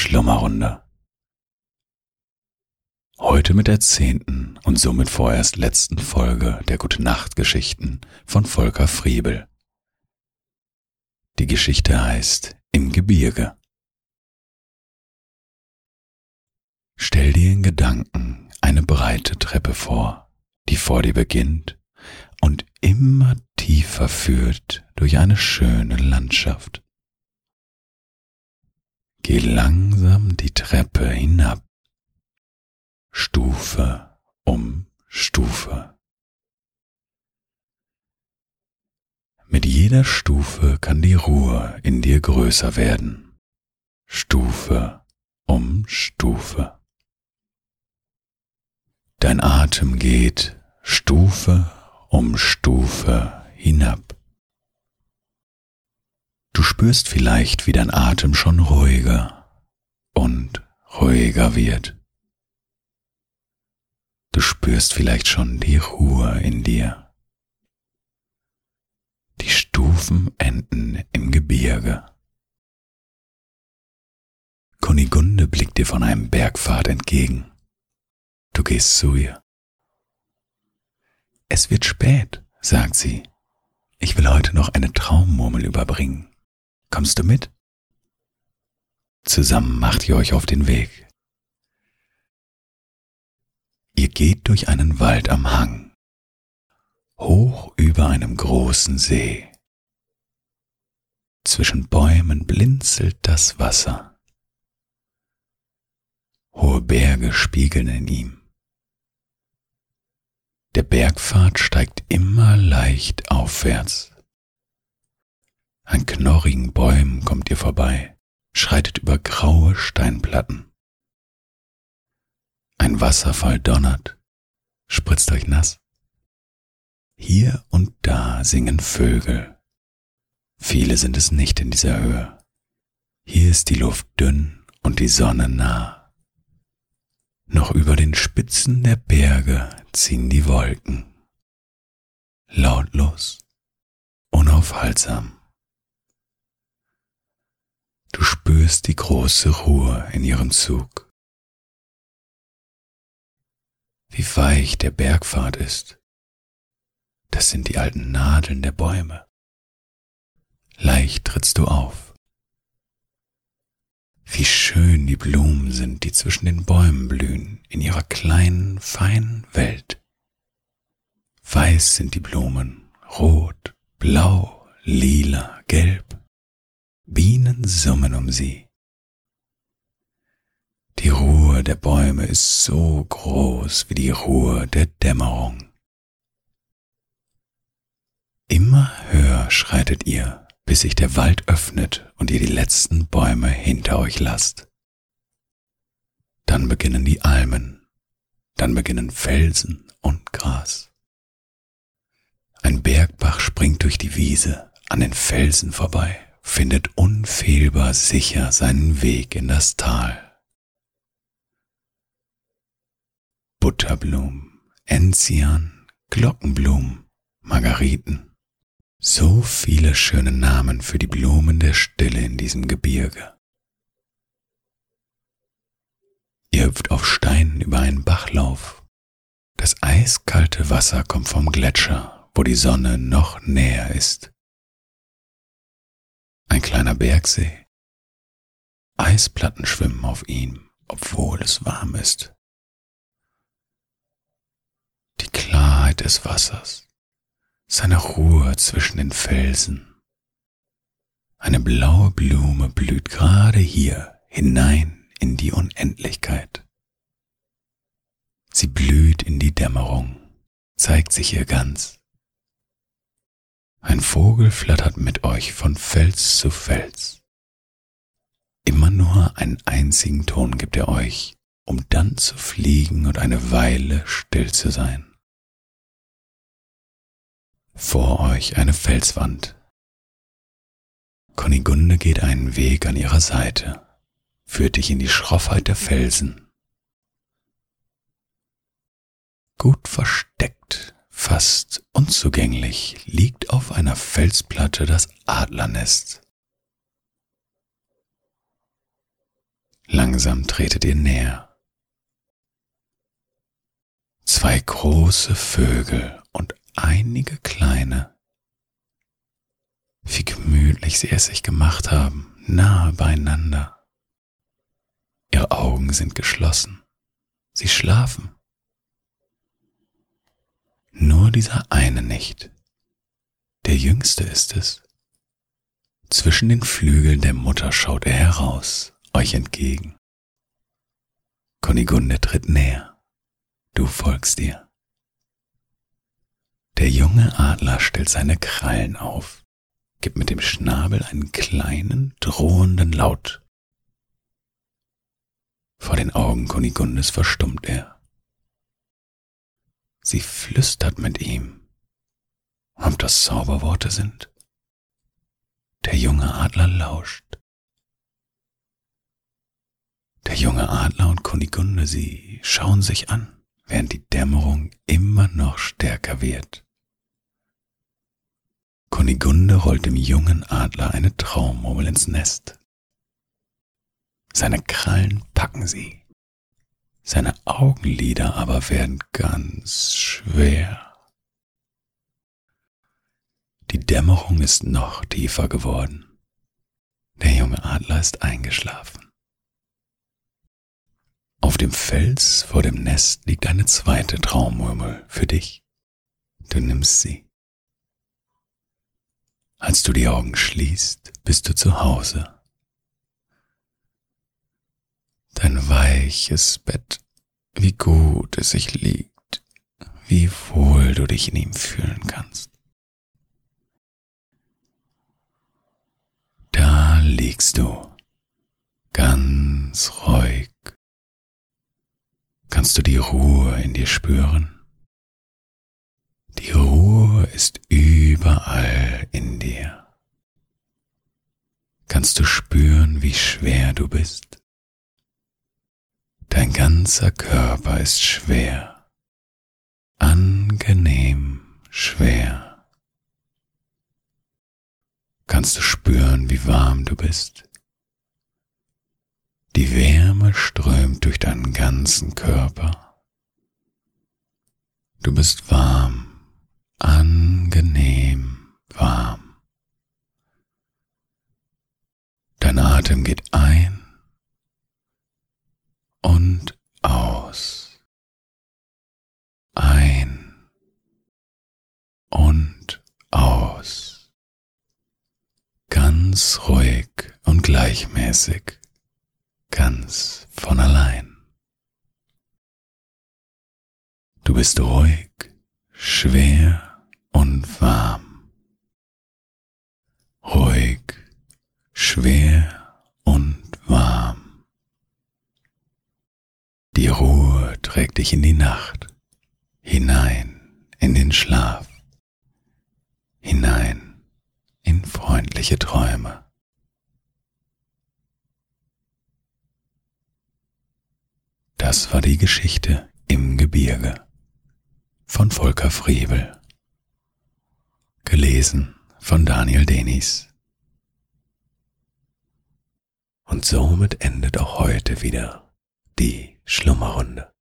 Schlummerrunde. Heute mit der zehnten und somit vorerst letzten Folge der Gute Nacht Geschichten von Volker Friebel. Die Geschichte heißt Im Gebirge. Stell dir in Gedanken eine breite Treppe vor, die vor dir beginnt und immer tiefer führt durch eine schöne Landschaft. Geh langsam die Treppe hinab, Stufe um Stufe. Mit jeder Stufe kann die Ruhe in dir größer werden, Stufe um Stufe. Dein Atem geht Stufe um Stufe hinab. Du spürst vielleicht, wie dein Atem schon ruhiger und ruhiger wird. Du spürst vielleicht schon die Ruhe in dir. Die Stufen enden im Gebirge. Kunigunde blickt dir von einem Bergpfad entgegen. Du gehst zu ihr. Es wird spät, sagt sie. Ich will heute noch eine Traummurmel überbringen. Kommst du mit? Zusammen macht ihr euch auf den Weg. Ihr geht durch einen Wald am Hang, hoch über einem großen See. Zwischen Bäumen blinzelt das Wasser. Hohe Berge spiegeln in ihm. Der Bergpfad steigt immer leicht aufwärts. An knorrigen Bäumen kommt ihr vorbei, schreitet über graue Steinplatten. Ein Wasserfall donnert, spritzt euch nass. Hier und da singen Vögel. Viele sind es nicht in dieser Höhe. Hier ist die Luft dünn und die Sonne nah. Noch über den Spitzen der Berge ziehen die Wolken. Lautlos, unaufhaltsam. Du spürst die große Ruhe in ihrem Zug. Wie weich der Bergpfad ist. Das sind die alten Nadeln der Bäume. Leicht trittst du auf. Wie schön die Blumen sind, die zwischen den Bäumen blühen, in ihrer kleinen, feinen Welt. Weiß sind die Blumen, rot, blau, lila, gelb. Bienen summen um sie. Die Ruhe der Bäume ist so groß wie die Ruhe der Dämmerung. Immer höher schreitet ihr, bis sich der Wald öffnet und ihr die letzten Bäume hinter euch lasst. Dann beginnen die Almen, dann beginnen Felsen und Gras. Ein Bergbach springt durch die Wiese an den Felsen vorbei, findet unfehlbar sicher seinen Weg in das Tal. Butterblumen, Enzian, Glockenblumen, Margariten, so viele schöne Namen für die Blumen der Stille in diesem Gebirge. Ihr hüpft auf Steinen über einen Bachlauf. Das eiskalte Wasser kommt vom Gletscher, wo die Sonne noch näher ist. Ein kleiner Bergsee. Eisplatten schwimmen auf ihm, obwohl es warm ist. Die Klarheit des Wassers seine Ruhe zwischen den Felsen. Eine blaue Blume blüht gerade hier hinein in die Unendlichkeit. Sie blüht in die Dämmerung, zeigt sich ihr ganz. Ein Vogel flattert mit euch von Fels zu Fels. Immer nur einen einzigen Ton gibt er euch, um dann zu fliegen und eine Weile still zu sein. Vor euch eine Felswand. Kunigunde geht einen Weg an ihrer Seite, führt dich in die Schroffheit der Felsen. Gut versteckt, fast unzugänglich, liegt auf einer Felsplatte das Adlernest. Langsam tretet ihr näher. Zwei große Vögel und einige kleine. Wie gemütlich sie es sich gemacht haben, nahe beieinander. Ihre Augen sind geschlossen. Sie schlafen. Nur dieser eine nicht. Der jüngste ist es. Zwischen den Flügeln der Mutter schaut er heraus, euch entgegen. Kunigunde tritt näher. Du folgst ihr. Der junge Adler stellt seine Krallen auf, gibt mit dem Schnabel einen kleinen, drohenden Laut. Vor den Augen Kunigundes verstummt er. Sie flüstert mit ihm, ob das Zauberworte sind. Der junge Adler lauscht. Der junge Adler und Kunigunde, sie schauen sich an, während die Dämmerung immer noch stärker wird. Kunigunde rollt dem jungen Adler eine Traummurmel ins Nest. Seine Krallen packen sie. Seine Augenlider aber werden ganz schwer. Die Dämmerung ist noch tiefer geworden. Der junge Adler ist eingeschlafen. Auf dem Fels vor dem Nest liegt eine zweite Traummurmel für dich. Du nimmst sie. Als du die Augen schließt, bist du zu Hause. Weiches Bett, wie gut es sich liegt, wie wohl du dich in ihm fühlen kannst. Da liegst du, ganz ruhig. Kannst du die Ruhe in dir spüren? Die Ruhe ist überall in dir. Kannst du spüren, wie schwer du bist? Dein ganzer Körper ist schwer, angenehm schwer kannst du spüren, wie warm du bist. Die Wärme strömt durch deinen ganzen Körper. Du bist warm, angenehm warm. Dein Atem geht ein und aus. Ein und aus ganz ruhig und gleichmäßig, ganz von allein. Du bist ruhig, schwer und warm. Ruhig, schwer und warm. Die Ruhe trägt dich in die Nacht, hinein in den Schlaf, hinein in freundliche Träume. Das war die Geschichte im Gebirge von Volker Friebel. Gelesen von Daniel Denis. Und somit endet auch heute wieder die Schlummerrunde.